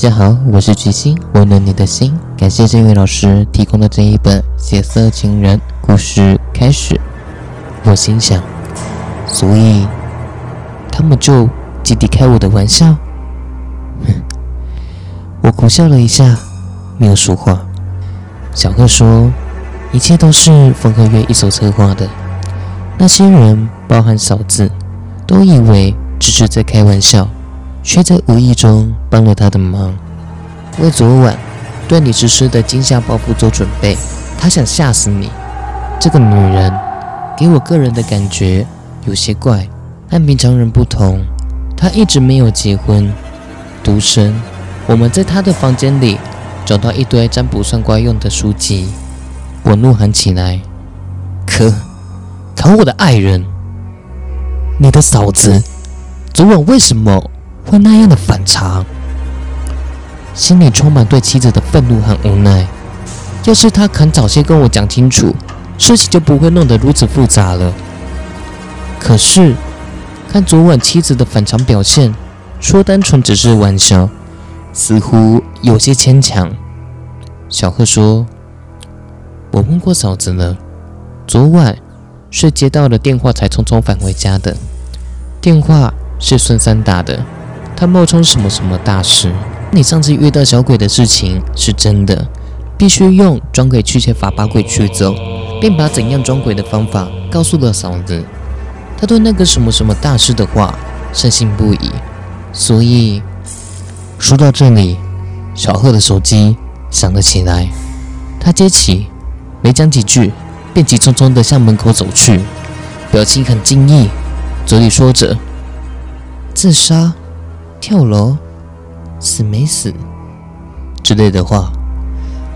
大家好，我是巨星，温暖你的心。感谢这位老师提供的这一本《血色情人》故事开始。我心想，所以他们就集体开我的玩笑。哼，我苦笑了一下，没有说话。小贺说，一切都是风和月一手策划的。那些人，包含嫂子，都以为只是在开玩笑。却在无意中帮了他的忙，为昨晚对你实施的惊吓报复做准备。他想吓死你。这个女人给我个人的感觉有些怪，和平常人不同。她一直没有结婚，独身。我们在她的房间里找到一堆占卜算卦用的书籍。我怒喊起来：“可，可我的爱人，你的嫂子，昨晚为什么？”会那样的反常，心里充满对妻子的愤怒和无奈。要是他肯早些跟我讲清楚，事情就不会弄得如此复杂了。可是，看昨晚妻子的反常表现，说单纯只是玩笑，似乎有些牵强。小贺说：“我问过嫂子了，昨晚是接到了电话才匆匆返回家的。电话是孙三打的。”他冒充什么什么大师？你上次遇到小鬼的事情是真的，必须用装鬼驱邪法把鬼驱走，并把怎样装鬼的方法告诉了嫂子。他对那个什么什么大师的话深信不疑，所以说到这里，小贺的手机响了起来。他接起，没讲几句，便急匆匆地向门口走去，表情很惊异，嘴里说着自杀。跳楼，死没死之类的话，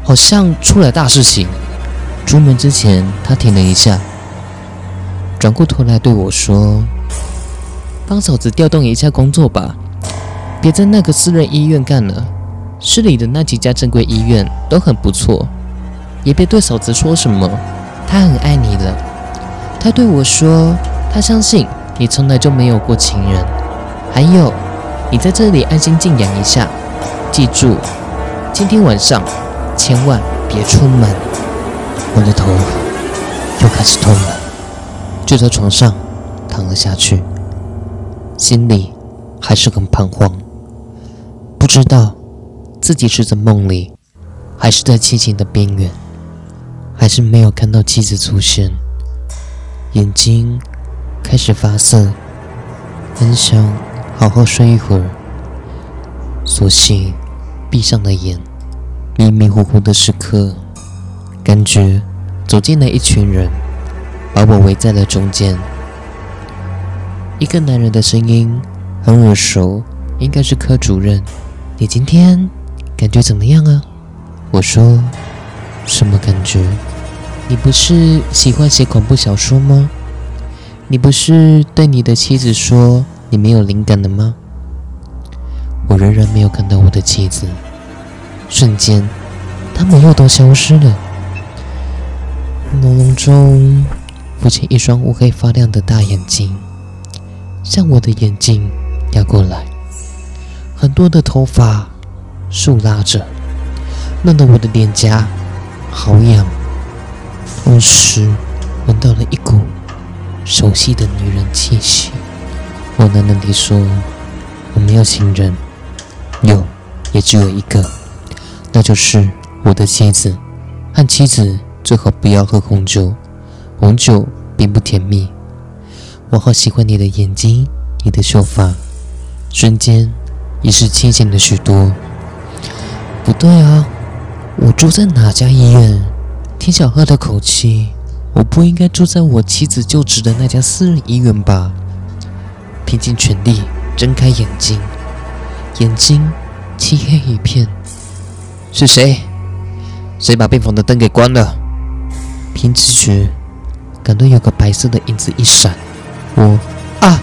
好像出了大事情。出门之前，他停了一下，转过头来对我说：“帮嫂子调动一下工作吧，别在那个私人医院干了。市里的那几家正规医院都很不错，也别对嫂子说什么。他很爱你了。他对我说，他相信你从来就没有过情人。还有。”你在这里安心静养一下，记住，今天晚上千万别出门。我的头又开始痛了，就在床上躺了下去，心里还是很彷徨，不知道自己是在梦里，还是在清醒的边缘，还是没有看到妻子出现，眼睛开始发涩，很想。好好睡一会儿，索性闭上了眼。迷迷糊糊的时刻，感觉走进了一群人，把我围在了中间。一个男人的声音很耳熟，应该是科主任。你今天感觉怎么样啊？我说，什么感觉？你不是喜欢写恐怖小说吗？你不是对你的妻子说？你没有灵感了吗？我仍然没有看到我的妻子。瞬间，他们又都消失了。朦胧中，浮现一双乌黑发亮的大眼睛，向我的眼睛压过来。很多的头发竖拉着，弄得我的脸颊好痒。同时，闻到了一股熟悉的女人气息。我喃喃地说：“我没有情人，有，也只有一个，那就是我的妻子。和妻子最好不要喝红酒，红酒并不甜蜜。我好喜欢你的眼睛，你的秀发。”瞬间，已是清醒了许多。不对啊，我住在哪家医院？听小贺的口气，我不应该住在我妻子就职的那家私人医院吧？拼尽全力睁开眼睛，眼睛漆黑一片。是谁？谁把病房的灯给关了？凭直觉感到有个白色的影子一闪，我啊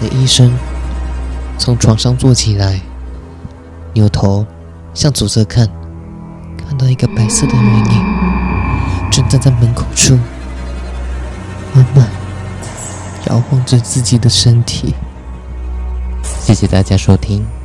的一声从床上坐起来，扭头向左侧看，看到一个白色的人影正站在门口处，慢慢。摇晃着自己的身体。谢谢大家收听。